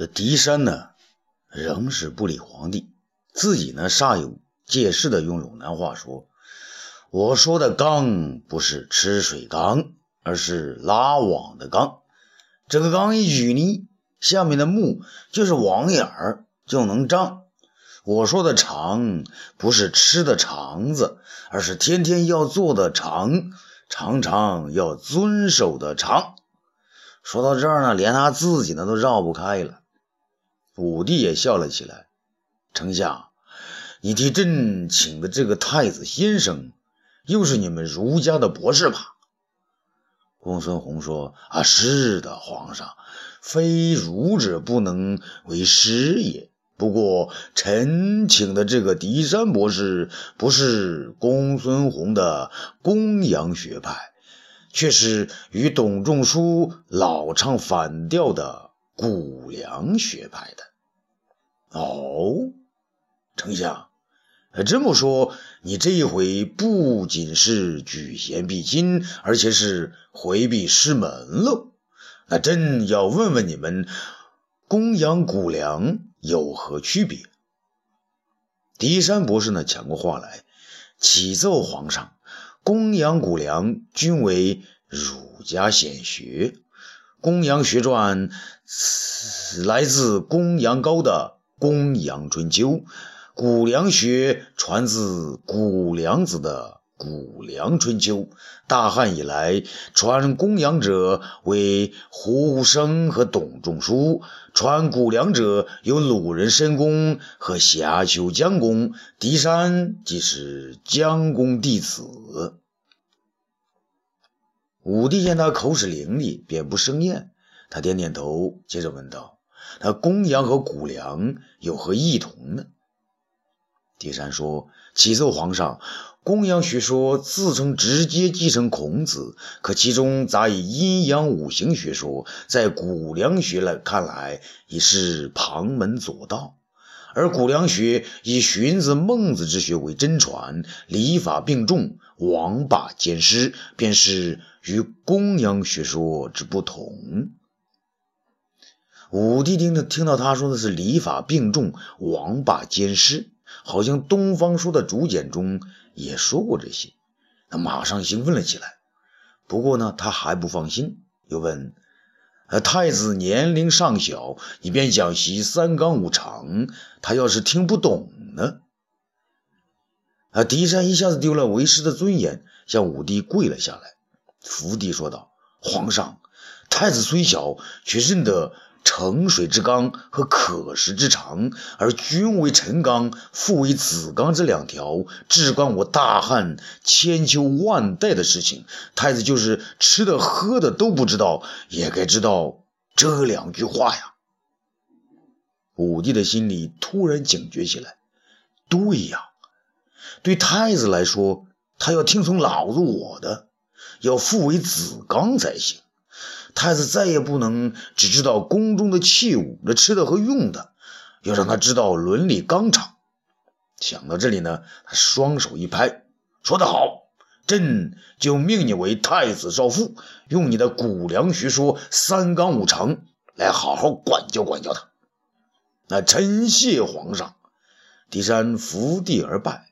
这狄山呢，仍是不理皇帝，自己呢煞有介事的用陇南话说：“我说的缸不是吃水缸，而是拉网的缸。这个缸一举呢，下面的木就是网眼儿，就能张。我说的肠不是吃的肠子，而是天天要做的肠，常常要遵守的肠。”说到这儿呢，连他自己呢都绕不开了。武帝也笑了起来：“丞相，你替朕请的这个太子先生，又是你们儒家的博士吧？”公孙弘说：“啊，是的，皇上，非儒者不能为师也。不过，臣请的这个狄山博士，不是公孙弘的公羊学派，却是与董仲舒老唱反调的谷梁学派的。”哦，丞相，这么说，你这一回不仅是举贤避亲，而且是回避师门喽？那朕要问问你们，公羊、谷梁有何区别？狄山博士呢，抢过话来，启奏皇上：公羊、谷梁均为儒家显学，公羊学传来自公羊高的。《公羊春秋》，谷梁学传自谷梁子的《谷梁春秋》。大汉以来，传公羊者为胡生和董仲舒，传谷梁者有鲁人申公和夏丘姜公。狄山即是姜公弟子。武帝见他口齿伶俐，便不生厌，他点点头，接着问道。那公羊和谷梁有何异同呢？狄山说：“启奏皇上，公羊学说自称直接继承孔子，可其中杂以阴阳五行学说，在谷梁学来看来已是旁门左道。而谷梁学以荀子、孟子之学为真传，礼法并重，王霸兼施，便是与公羊学说之不同。”武帝听到，听到他说的是礼法并重，王霸兼施，好像东方说的竹简中也说过这些，他马上兴奋了起来。不过呢，他还不放心，又问：“，太子年龄尚小，你便讲习三纲五常，他要是听不懂呢？”啊！狄山一下子丢了为师的尊严，向武帝跪了下来，伏地说道：“皇上，太子虽小，却认得。”盛水之纲和可食之长，而君为臣纲，父为子纲这两条，至关我大汉千秋万代的事情。太子就是吃的喝的都不知道，也该知道这两句话呀。武帝的心里突然警觉起来，对呀，对太子来说，他要听从老子我的，要父为子纲才行。太子再也不能只知道宫中的器物，的吃的和用的，要让他知道伦理纲常。想到这里呢，他双手一拍，说得好，朕就命你为太子少傅，用你的谷梁学说三纲五常来好好管教管教他。那臣谢皇上。狄山伏地而拜，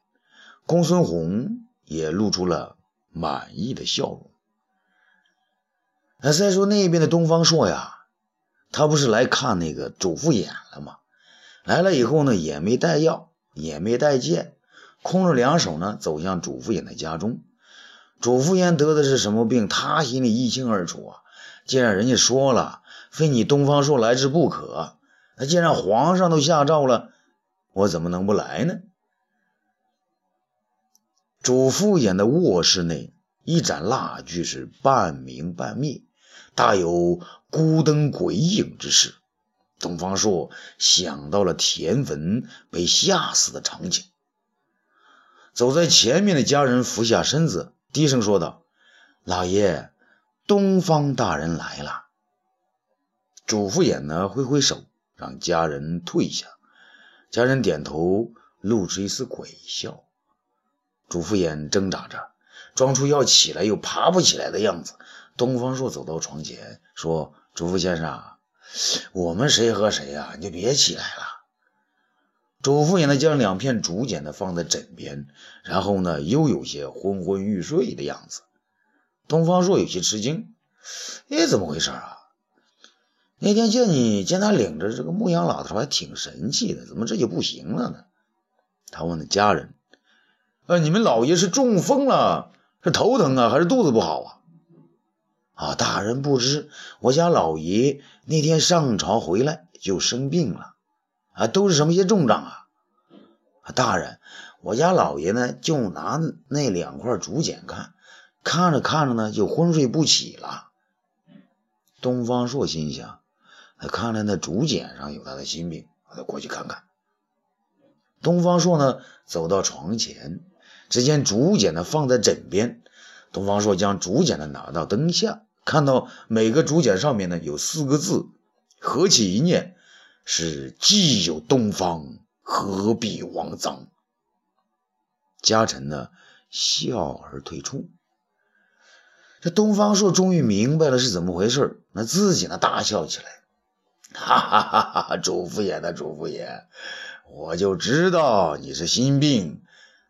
公孙弘也露出了满意的笑容。那再说那边的东方朔呀，他不是来看那个主父偃了吗？来了以后呢，也没带药，也没带剑，空着两手呢，走向主父偃的家中。主父偃得的是什么病，他心里一清二楚啊。既然人家说了，非你东方朔来之不可，那既然皇上都下诏了，我怎么能不来呢？主父偃的卧室内，一盏蜡炬是半明半灭。大有孤灯鬼影之势，东方朔想到了田汾被吓死的场景。走在前面的家人俯下身子，低声说道：“老爷，东方大人来了。”主父偃呢，挥挥手让家人退下。家人点头，露出一丝诡笑。主父偃挣扎着，装出要起来又爬不起来的样子。东方朔走到床前，说：“主父先生，我们谁和谁呀？你就别起来了。主父偃呢，将两片竹简呢放在枕边，然后呢，又有些昏昏欲睡的样子。东方朔有些吃惊：“哎，怎么回事啊？那天见你见他领着这个牧羊老头，还挺神气的，怎么这就不行了呢？”他问的家人：“呃，你们老爷是中风了，是头疼啊，还是肚子不好啊？”啊，大人不知，我家老爷那天上朝回来就生病了。啊，都是什么些重症啊？大人，我家老爷呢，就拿那两块竹简看，看着看着呢，就昏睡不起了。东方朔心想，看来那竹简上有他的心病，我得过去看看。东方朔呢，走到床前，只见竹简呢放在枕边。东方朔将竹简呢拿到灯下，看到每个竹简上面呢有四个字，合起一念。是既有东方，何必王臧？家臣呢，笑而退出。这东方朔终于明白了是怎么回事，那自己呢大笑起来，哈哈哈哈！主父爷的主父爷，我就知道你是心病，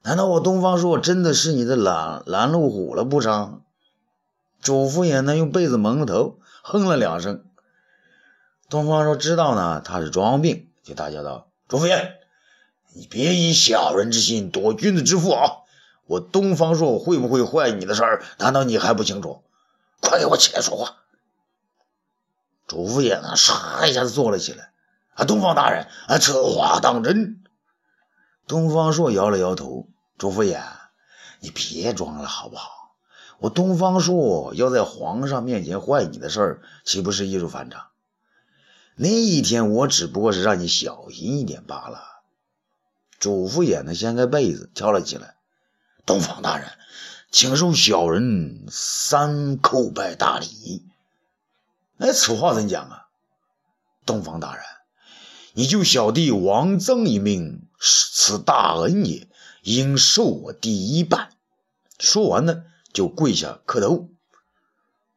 难道我东方朔真的是你的拦拦路虎了不成？主父爷呢用被子蒙了头，哼了两声。东方朔知道呢，他是装病，就大叫道：“主父爷，你别以小人之心夺君子之腹啊！我东方朔会不会坏你的事儿，难道你还不清楚？快给我起来说话！”主父爷呢，唰一下子坐了起来：“啊，东方大人，啊，此话当真？”东方朔摇了摇头：“主父爷，你别装了好不好？我东方朔要在皇上面前坏你的事儿，岂不是易如反掌？”那一天，我只不过是让你小心一点罢了。主父偃呢，掀开被子跳了起来。东方大人，请受小人三叩拜大礼。哎，此话怎讲啊？东方大人，你救小弟王曾一命，此大恩也，应受我第一拜。说完呢，就跪下磕头。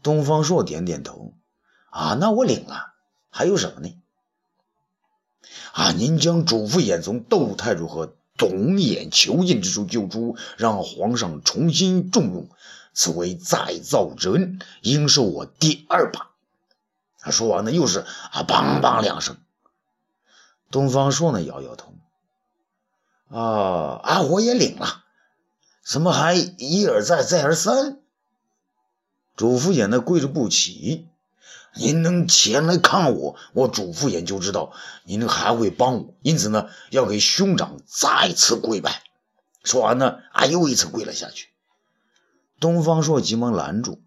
东方朔点点头。啊，那我领了。还有什么呢？啊！您将主父偃从窦太主和董眼囚禁之处救出，让皇上重新重用，此为再造之恩，应受我第二把。他说完呢，又是啊，梆梆两声。东方朔呢，摇摇头。啊啊！我也领了，怎么还一而再，再而三？主父偃呢，跪着不起。您能前来看我，我主父偃就知道您还会帮我，因此呢，要给兄长再次跪拜。说完呢，啊，又一次跪了下去。东方朔急忙拦住：“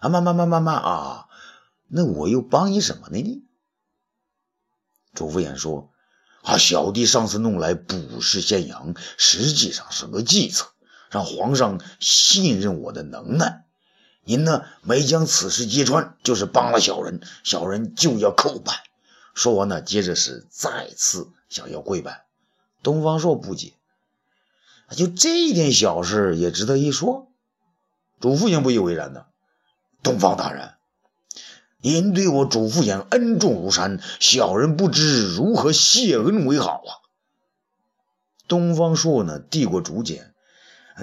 啊，慢慢慢慢慢啊，那我又帮你什么呢？”主父偃说：“啊，小弟上次弄来捕食咸阳，实际上是个计策，让皇上信任我的能耐。”您呢没将此事揭穿，就是帮了小人，小人就要叩拜。说完呢，接着是再次想要跪拜。东方朔不解，就这点小事也值得一说？主父偃不以为然的。东方大人，您对我主父偃恩重如山，小人不知如何谢恩为好啊。东方朔呢递过竹简，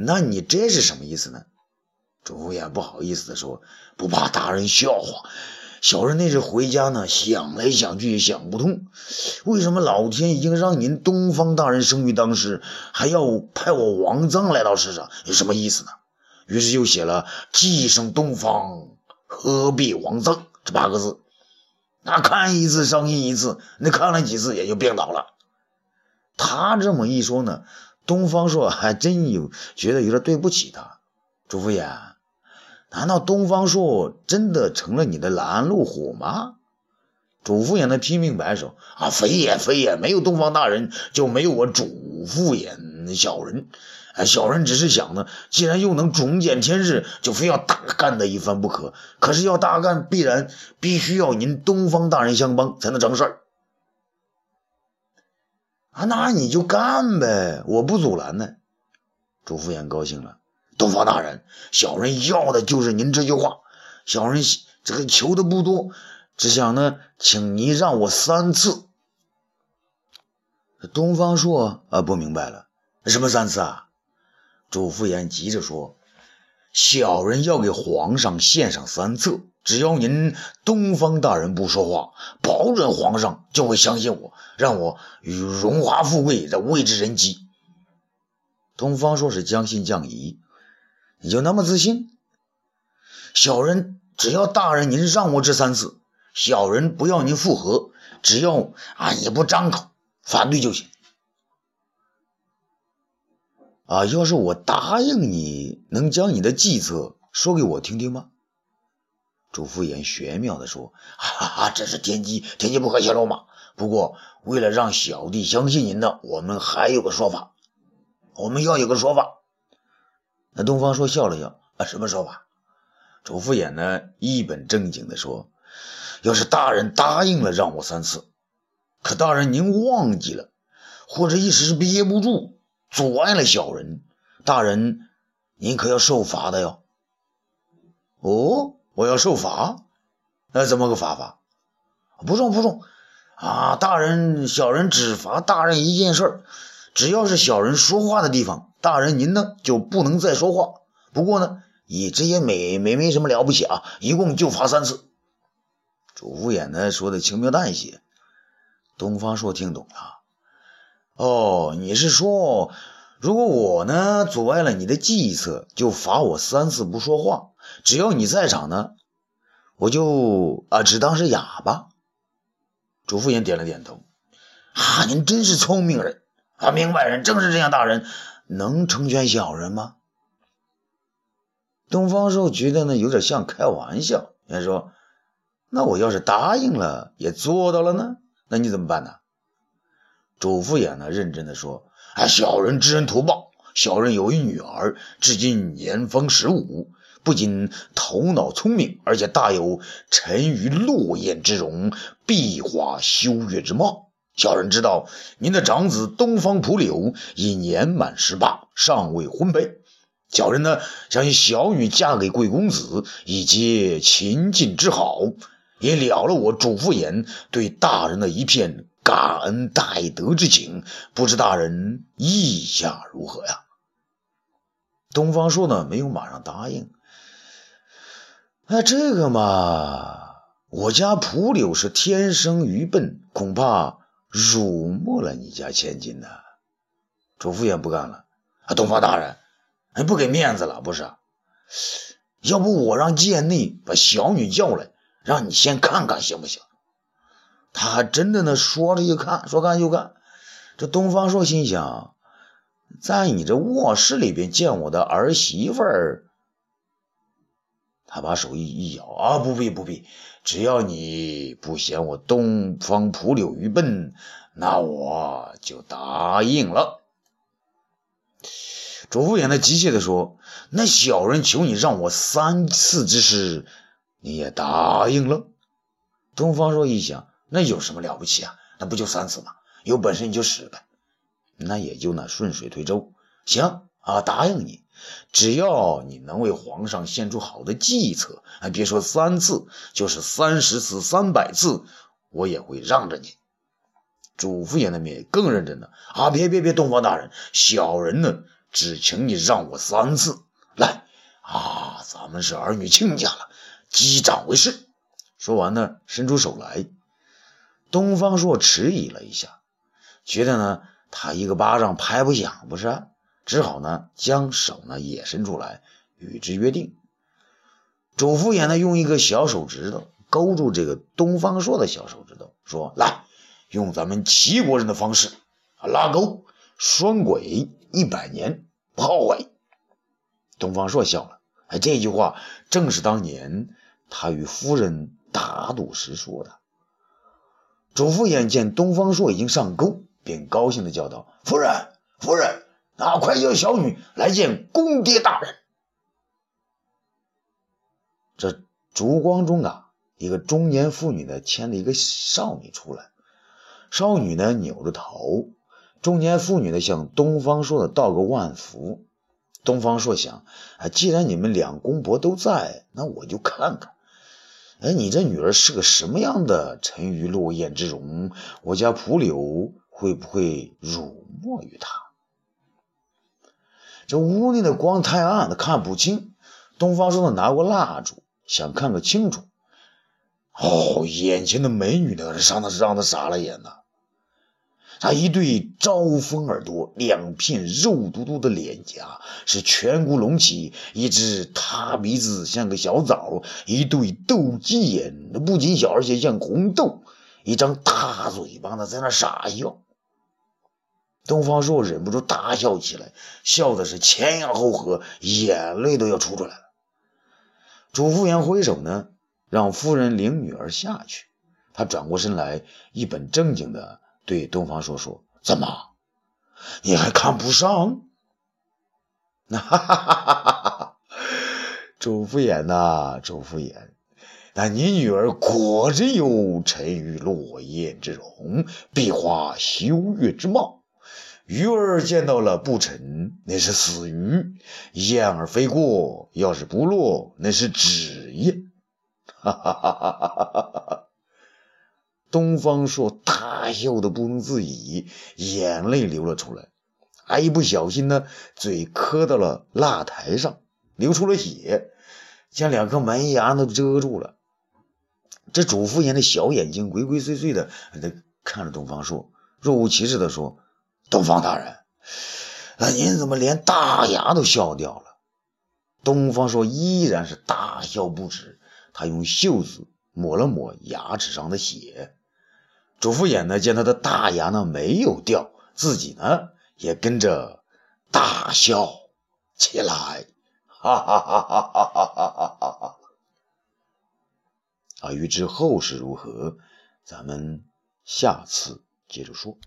那你这是什么意思呢？主父偃不好意思的说：“不怕大人笑话，小人那日回家呢，想来想去也想不通，为什么老天已经让您东方大人生于当时，还要派我王臧来到世上，有什么意思呢？于是就写了‘既生东方，何必王臧’八个字。那看一次伤心一次，那看了几次也就病倒了。他这么一说呢，东方朔还真有觉得有点对不起他，主父偃。”难道东方朔真的成了你的拦路虎吗？主父偃的拼命摆手啊，非也非也，没有东方大人就没有我主父偃小人。哎，小人只是想呢，既然又能重见天日，就非要大干的一番不可。可是要大干，必然必须要您东方大人相帮才能成事儿。啊，那你就干呗，我不阻拦呢。主父偃高兴了。东方大人，小人要的就是您这句话。小人这个求的不多，只想呢，请您让我三次。东方朔啊，不明白了，什么三次啊？主父偃急着说：“小人要给皇上献上三策，只要您东方大人不说话，保准皇上就会相信我，让我与荣华富贵在位置人机。”东方朔是将信将疑，你就那么自信？小人只要大人您让我这三次。小人不要您复合，只要啊你不张口反对就行。啊，要是我答应你，能将你的计策说给我听听吗？朱福言玄妙的说：“哈哈，这是天机，天机不可泄露嘛。不过为了让小弟相信您呢，我们还有个说法，我们要有个说法。”那东方朔笑了笑：“啊，什么说法？”朱福言呢一本正经的说。要是大人答应了让我三次，可大人您忘记了，或者一时憋不住，阻碍了小人，大人您可要受罚的哟。哦，我要受罚？那怎么个罚法？不重不重啊！大人，小人只罚大人一件事只要是小人说话的地方，大人您呢就不能再说话。不过呢，也这也没没没什么了不起啊，一共就罚三次。主父偃呢说的轻描淡写，东方朔听懂了。哦，你是说，如果我呢阻碍了你的计策，就罚我三次不说话；只要你在场呢，我就啊只当是哑巴。主妇也点了点头。啊，您真是聪明人啊，明白人，正是这样。大人能成全小人吗？东方朔觉得呢有点像开玩笑，人说。那我要是答应了，也做到了呢？那你怎么办呢？主父偃呢，认真的说：“哎，小人知恩图报。小人有一女儿，至今年方十五，不仅头脑聪明，而且大有沉鱼落雁之容，壁花羞月之貌。小人知道您的长子东方蒲柳已年满十八，尚未婚配。小人呢，想以小女嫁给贵公子，以结秦晋之好。”也了了我主父偃对大人的一片感恩戴德之情，不知大人意下如何呀？东方朔呢，没有马上答应。那这个嘛，我家蒲柳是天生愚笨，恐怕辱没了你家千金呐。主父偃不干了，啊，东方大人，你不给面子了不是？要不我让贱内把小女叫来。让你先看看行不行？他还真的呢，说着一看，说干就干。这东方朔心想，在你这卧室里边见我的儿媳妇儿，他把手一一摇啊，不必不必，只要你不嫌我东方蒲柳愚笨，那我就答应了。主父偃呢急切的说：“那小人求你让我三次之事。”你也答应了。东方朔一想，那有什么了不起啊？那不就三次吗？有本事你就使呗。那也就那顺水推舟。行啊，答应你，只要你能为皇上献出好的计策，还别说三次，就是三十次、三百次，我也会让着你。主父偃的面更认真了啊！别别别，东方大人，小人呢，只请你让我三次。来啊，咱们是儿女亲家了。击掌为誓。说完呢，伸出手来。东方朔迟疑了一下，觉得呢，他一个巴掌拍不响，不是？只好呢，将手呢也伸出来，与之约定。主妇也呢，用一个小手指头勾住这个东方朔的小手指头，说：“来，用咱们齐国人的方式，拉钩，双轨一百年不后悔。”东方朔笑了，哎，这句话正是当年。他与夫人打赌时说的。主妇眼见东方朔已经上钩，便高兴的叫道：“夫人，夫人，啊，快叫小女来见公爹大人。”这烛光中啊，一个中年妇女呢牵了一个少女出来。少女呢扭着头，中年妇女呢向东方朔的道个万福。东方朔想：啊，既然你们两公婆都在，那我就看看。哎，你这女儿是个什么样的沉鱼落雁之容？我家蒲柳会不会辱没于她？这屋内的光太暗，他看不清。东方朔拿过蜡烛，想看个清楚。哦，眼前的美女呢，让他让他傻了眼呢！他一对招风耳朵，两片肉嘟嘟的脸颊是颧骨隆起，一只塌鼻子像个小枣，一对斗鸡眼不仅小而且像红豆，一张大嘴巴呢在那傻笑。东方朔忍不住大笑起来，笑的是前仰后合，眼泪都要出出来了。主妇员挥手呢，让夫人领女儿下去。他转过身来，一本正经的。对东方朔说：“怎么，你还看不上？”哈哈哈哈哈！周敷衍呐，周敷衍，那你女儿果真有沉鱼落雁之容，壁花羞月之貌。鱼儿见到了不沉，那是死鱼；燕儿飞过，要是不落，那是纸雁。哈哈哈哈哈哈！东方朔大笑的不能自已，眼泪流了出来，还一不小心呢，嘴磕到了蜡台上，流出了血，将两颗门牙都遮住了。这主妇人的小眼睛鬼鬼祟祟的看着东方朔，若无其事的说：“东方大人，那您怎么连大牙都笑掉了？”东方朔依然是大笑不止，他用袖子抹了抹牙齿上的血。主父偃呢，见他的大牙呢没有掉，自己呢也跟着大笑起来，哈哈哈哈哈哈哈哈！啊，欲知后事如何，咱们下次接着说。